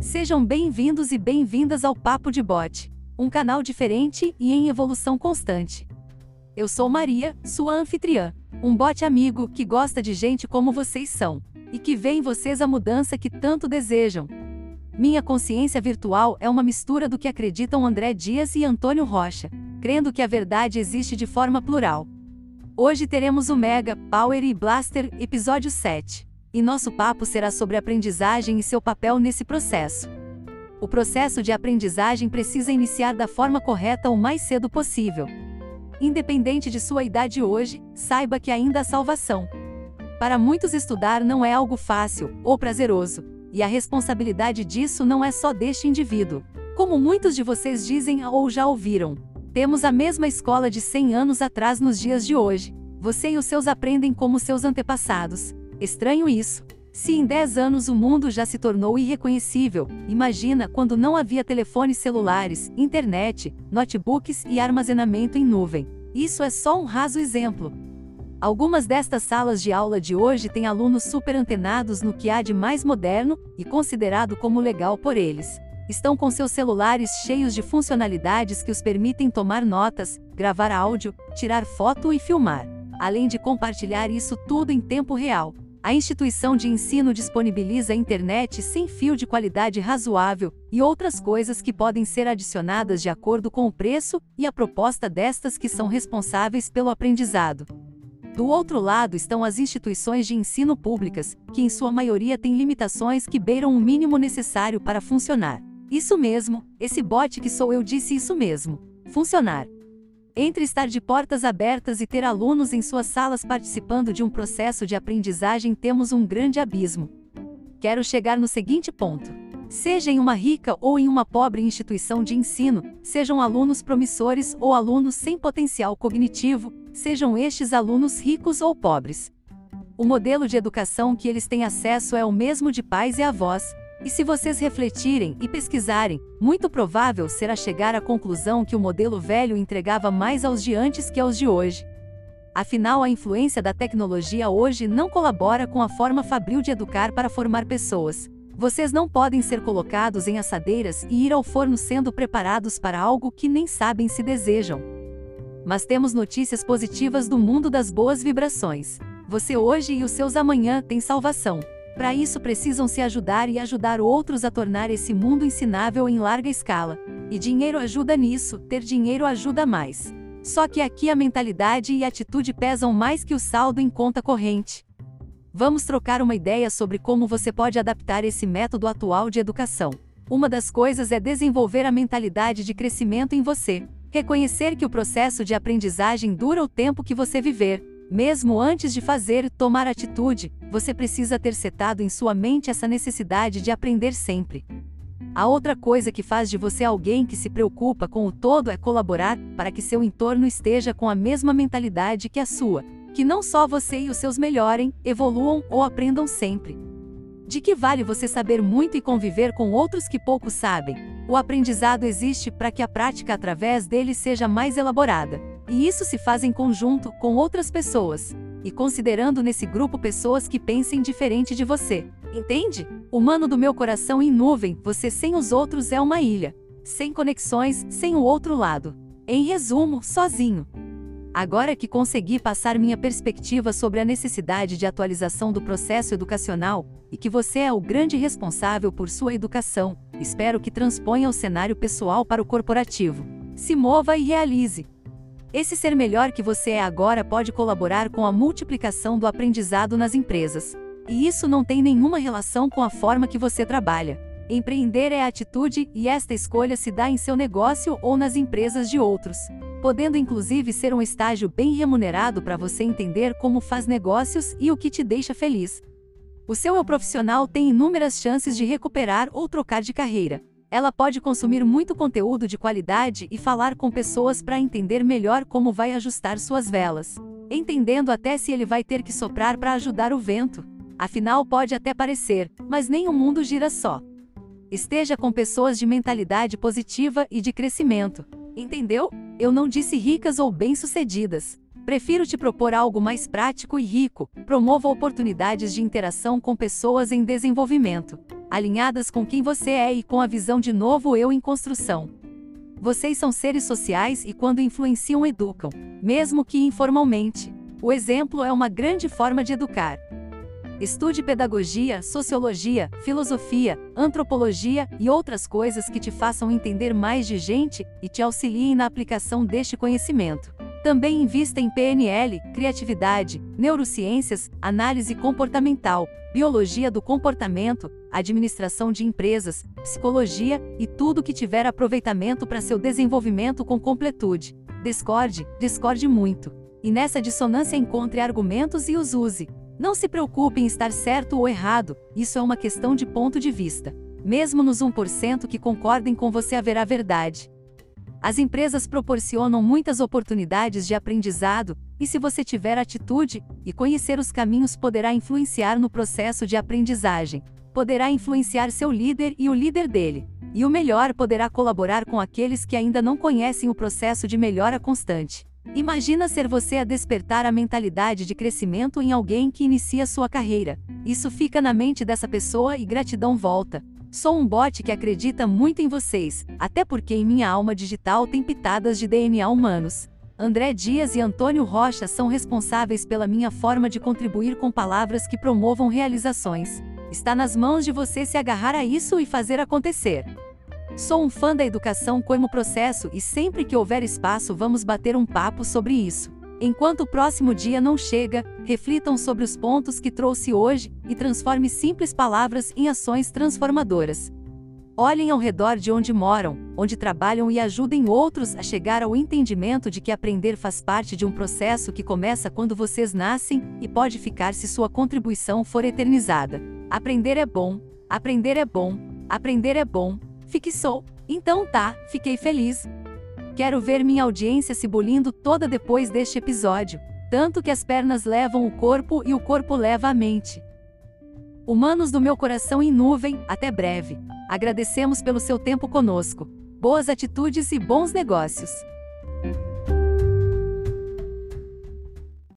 Sejam bem-vindos e bem-vindas ao Papo de Bot, um canal diferente e em evolução constante. Eu sou Maria, sua anfitriã, um bot amigo que gosta de gente como vocês são e que vê em vocês a mudança que tanto desejam. Minha consciência virtual é uma mistura do que acreditam André Dias e Antônio Rocha, crendo que a verdade existe de forma plural. Hoje teremos o Mega, Power e Blaster, episódio 7 e nosso papo será sobre aprendizagem e seu papel nesse processo. O processo de aprendizagem precisa iniciar da forma correta o mais cedo possível. Independente de sua idade hoje, saiba que ainda há salvação. Para muitos, estudar não é algo fácil ou prazeroso, e a responsabilidade disso não é só deste indivíduo. Como muitos de vocês dizem ou já ouviram, temos a mesma escola de 100 anos atrás nos dias de hoje. Você e os seus aprendem como seus antepassados, Estranho isso. Se em 10 anos o mundo já se tornou irreconhecível, imagina quando não havia telefones celulares, internet, notebooks e armazenamento em nuvem. Isso é só um raso exemplo. Algumas destas salas de aula de hoje têm alunos super antenados no que há de mais moderno e considerado como legal por eles. Estão com seus celulares cheios de funcionalidades que os permitem tomar notas, gravar áudio, tirar foto e filmar, além de compartilhar isso tudo em tempo real. A instituição de ensino disponibiliza internet sem fio de qualidade razoável e outras coisas que podem ser adicionadas de acordo com o preço e a proposta destas que são responsáveis pelo aprendizado. Do outro lado estão as instituições de ensino públicas, que em sua maioria têm limitações que beiram o mínimo necessário para funcionar. Isso mesmo, esse bot que sou eu disse isso mesmo. Funcionar. Entre estar de portas abertas e ter alunos em suas salas participando de um processo de aprendizagem, temos um grande abismo. Quero chegar no seguinte ponto. Seja em uma rica ou em uma pobre instituição de ensino, sejam alunos promissores ou alunos sem potencial cognitivo, sejam estes alunos ricos ou pobres. O modelo de educação que eles têm acesso é o mesmo de pais e avós, e se vocês refletirem e pesquisarem, muito provável será chegar à conclusão que o modelo velho entregava mais aos de antes que aos de hoje. Afinal, a influência da tecnologia hoje não colabora com a forma fabril de educar para formar pessoas. Vocês não podem ser colocados em assadeiras e ir ao forno sendo preparados para algo que nem sabem se desejam. Mas temos notícias positivas do mundo das boas vibrações. Você hoje e os seus amanhã têm salvação. Para isso precisam se ajudar e ajudar outros a tornar esse mundo ensinável em larga escala. E dinheiro ajuda nisso, ter dinheiro ajuda mais. Só que aqui a mentalidade e a atitude pesam mais que o saldo em conta corrente. Vamos trocar uma ideia sobre como você pode adaptar esse método atual de educação. Uma das coisas é desenvolver a mentalidade de crescimento em você. Reconhecer que o processo de aprendizagem dura o tempo que você viver, mesmo antes de fazer tomar atitude, você precisa ter setado em sua mente essa necessidade de aprender sempre. A outra coisa que faz de você alguém que se preocupa com o todo é colaborar para que seu entorno esteja com a mesma mentalidade que a sua, que não só você e os seus melhorem, evoluam ou aprendam sempre. De que vale você saber muito e conviver com outros que pouco sabem? O aprendizado existe para que a prática através dele seja mais elaborada. E isso se faz em conjunto com outras pessoas, e considerando nesse grupo pessoas que pensem diferente de você. Entende? Humano do meu coração em nuvem, você sem os outros é uma ilha. Sem conexões, sem o outro lado. Em resumo, sozinho. Agora que consegui passar minha perspectiva sobre a necessidade de atualização do processo educacional, e que você é o grande responsável por sua educação, espero que transponha o cenário pessoal para o corporativo. Se mova e realize. Esse ser melhor que você é agora pode colaborar com a multiplicação do aprendizado nas empresas. E isso não tem nenhuma relação com a forma que você trabalha. Empreender é atitude e esta escolha se dá em seu negócio ou nas empresas de outros, podendo inclusive ser um estágio bem remunerado para você entender como faz negócios e o que te deixa feliz. O seu eu profissional tem inúmeras chances de recuperar ou trocar de carreira. Ela pode consumir muito conteúdo de qualidade e falar com pessoas para entender melhor como vai ajustar suas velas, entendendo até se ele vai ter que soprar para ajudar o vento. Afinal, pode até parecer, mas nem o mundo gira só. Esteja com pessoas de mentalidade positiva e de crescimento. Entendeu? Eu não disse ricas ou bem-sucedidas. Prefiro te propor algo mais prático e rico. Promova oportunidades de interação com pessoas em desenvolvimento. Alinhadas com quem você é e com a visão de novo eu em construção. Vocês são seres sociais e, quando influenciam, educam, mesmo que informalmente. O exemplo é uma grande forma de educar. Estude pedagogia, sociologia, filosofia, antropologia e outras coisas que te façam entender mais de gente e te auxiliem na aplicação deste conhecimento. Também invista em PNL, criatividade, neurociências, análise comportamental, biologia do comportamento, administração de empresas, psicologia e tudo que tiver aproveitamento para seu desenvolvimento com completude. Discorde, discorde muito. E nessa dissonância encontre argumentos e os use. Não se preocupe em estar certo ou errado, isso é uma questão de ponto de vista. Mesmo nos 1% que concordem com você haverá verdade. As empresas proporcionam muitas oportunidades de aprendizado, e se você tiver atitude e conhecer os caminhos, poderá influenciar no processo de aprendizagem. Poderá influenciar seu líder e o líder dele. E o melhor, poderá colaborar com aqueles que ainda não conhecem o processo de melhora constante. Imagina ser você a despertar a mentalidade de crescimento em alguém que inicia sua carreira. Isso fica na mente dessa pessoa e gratidão volta. Sou um bot que acredita muito em vocês, até porque em minha alma digital tem pitadas de DNA humanos. André Dias e Antônio Rocha são responsáveis pela minha forma de contribuir com palavras que promovam realizações. Está nas mãos de você se agarrar a isso e fazer acontecer. Sou um fã da educação como processo e sempre que houver espaço vamos bater um papo sobre isso. Enquanto o próximo dia não chega, reflitam sobre os pontos que trouxe hoje e transforme simples palavras em ações transformadoras. Olhem ao redor de onde moram, onde trabalham e ajudem outros a chegar ao entendimento de que aprender faz parte de um processo que começa quando vocês nascem e pode ficar se sua contribuição for eternizada. Aprender é bom, aprender é bom, aprender é bom, Fique sou. Então tá, fiquei feliz. Quero ver minha audiência se bolindo toda depois deste episódio. Tanto que as pernas levam o corpo e o corpo leva a mente. Humanos do meu coração em nuvem, até breve. Agradecemos pelo seu tempo conosco. Boas atitudes e bons negócios.